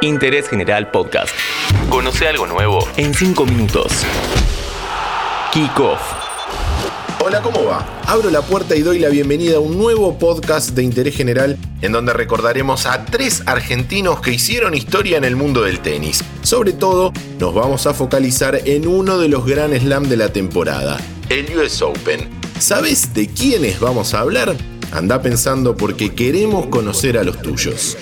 Interés General Podcast. Conoce algo nuevo en 5 minutos. Kick Off. Hola, ¿cómo va? Abro la puerta y doy la bienvenida a un nuevo podcast de interés general en donde recordaremos a tres argentinos que hicieron historia en el mundo del tenis. Sobre todo, nos vamos a focalizar en uno de los Grand Slam de la temporada, el US Open. ¿Sabes de quiénes vamos a hablar? Anda pensando porque queremos conocer a los tuyos.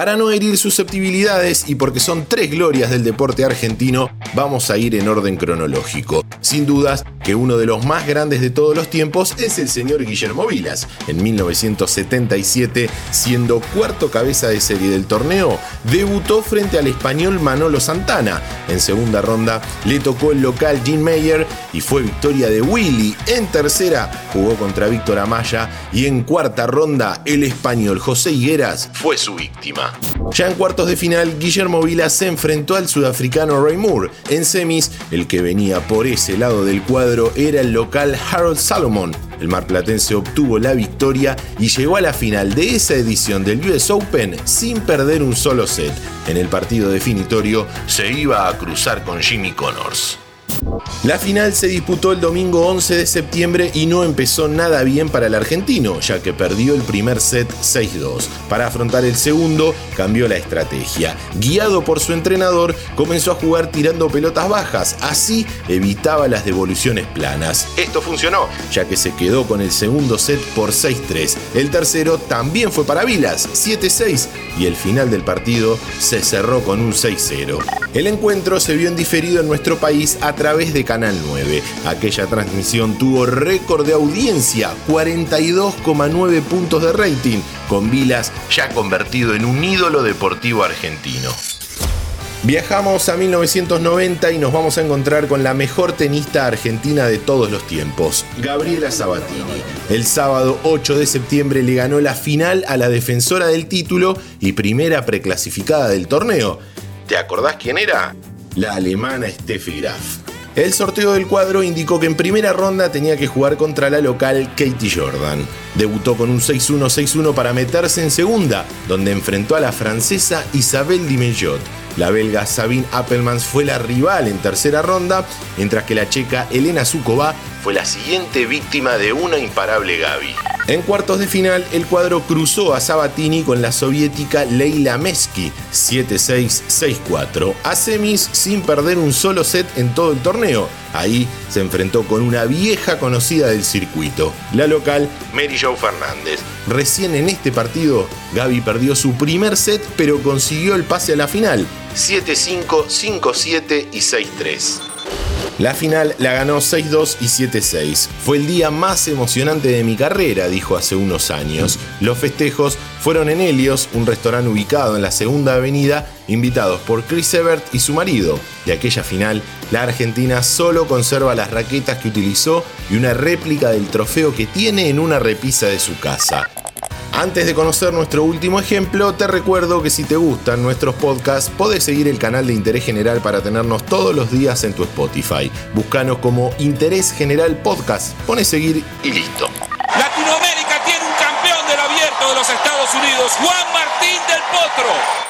Para no herir susceptibilidades y porque son tres glorias del deporte argentino, vamos a ir en orden cronológico. Sin dudas que uno de los más grandes de todos los tiempos es el señor Guillermo Vilas. En 1977, siendo cuarto cabeza de serie del torneo, debutó frente al español Manolo Santana. En segunda ronda le tocó el local Gene Mayer y fue victoria de Willy. En tercera jugó contra Víctor Amaya y en cuarta ronda el español José Higueras fue su víctima. Ya en cuartos de final, Guillermo Vila se enfrentó al sudafricano Ray Moore. En semis, el que venía por ese lado del cuadro era el local Harold Salomon. El marplatense obtuvo la victoria y llegó a la final de esa edición del US Open sin perder un solo set. En el partido definitorio se iba a cruzar con Jimmy Connors. La final se disputó el domingo 11 de septiembre y no empezó nada bien para el argentino, ya que perdió el primer set 6-2. Para afrontar el segundo, cambió la estrategia. Guiado por su entrenador, comenzó a jugar tirando pelotas bajas, así evitaba las devoluciones planas. Esto funcionó, ya que se quedó con el segundo set por 6-3. El tercero también fue para Vilas, 7-6, y el final del partido se cerró con un 6-0. El encuentro se vio en diferido en nuestro país a través de Canal 9. Aquella transmisión tuvo récord de audiencia, 42,9 puntos de rating, con Vilas ya convertido en un ídolo deportivo argentino. Viajamos a 1990 y nos vamos a encontrar con la mejor tenista argentina de todos los tiempos, Gabriela Sabatini. El sábado 8 de septiembre le ganó la final a la defensora del título y primera preclasificada del torneo. ¿Te acordás quién era? La alemana Steffi Graf. El sorteo del cuadro indicó que en primera ronda tenía que jugar contra la local Katie Jordan. Debutó con un 6-1-6-1 para meterse en segunda, donde enfrentó a la francesa Isabelle Dimejot. La belga Sabine Appelmans fue la rival en tercera ronda, mientras que la checa Elena Zukova fue la siguiente víctima de una imparable Gaby. En cuartos de final, el cuadro cruzó a Sabatini con la soviética Leila Mesky, 7-6-6-4, a semis sin perder un solo set en todo el torneo. Ahí se enfrentó con una vieja conocida del circuito, la local Mary Jo Fernández. Recién en este partido, Gaby perdió su primer set, pero consiguió el pase a la final, 7-5, 5-7 y 6-3. La final la ganó 6-2 y 7-6. Fue el día más emocionante de mi carrera, dijo hace unos años. Los festejos fueron en Helios, un restaurante ubicado en la segunda avenida, invitados por Chris Evert y su marido. De aquella final, la Argentina solo conserva las raquetas que utilizó y una réplica del trofeo que tiene en una repisa de su casa. Antes de conocer nuestro último ejemplo, te recuerdo que si te gustan nuestros podcasts, podés seguir el canal de Interés General para tenernos todos los días en tu Spotify. Búscanos como Interés General Podcast, pone seguir y listo. Unidos, Juan Martín del Potro.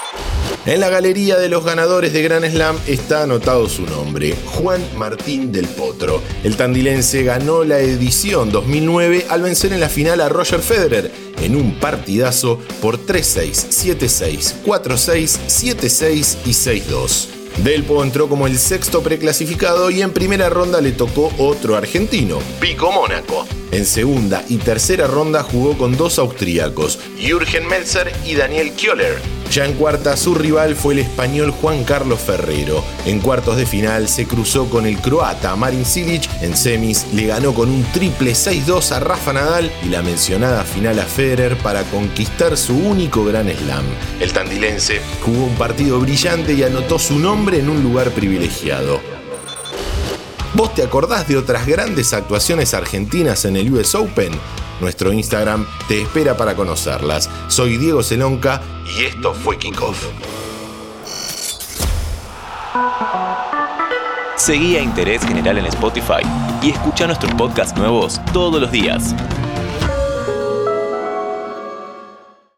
En la galería de los ganadores de Gran Slam está anotado su nombre, Juan Martín del Potro. El tandilense ganó la edición 2009 al vencer en la final a Roger Federer en un partidazo por 3-6, 7-6, 4-6, 7-6 y 6-2. Delpo entró como el sexto preclasificado y en primera ronda le tocó otro argentino, Pico Mónaco. En segunda y tercera ronda jugó con dos austríacos, Jürgen Melzer y Daniel Kjöller. Ya en cuarta, su rival fue el español Juan Carlos Ferrero. En cuartos de final se cruzó con el croata Marin Cilic. En semis le ganó con un triple 6-2 a Rafa Nadal y la mencionada final a Federer para conquistar su único gran slam. El tandilense jugó un partido brillante y anotó su nombre en un lugar privilegiado. ¿Vos te acordás de otras grandes actuaciones argentinas en el US Open? Nuestro Instagram te espera para conocerlas. Soy Diego Celonca y esto fue Kickoff. Seguí a Interés General en Spotify y escucha nuestros podcasts nuevos todos los días.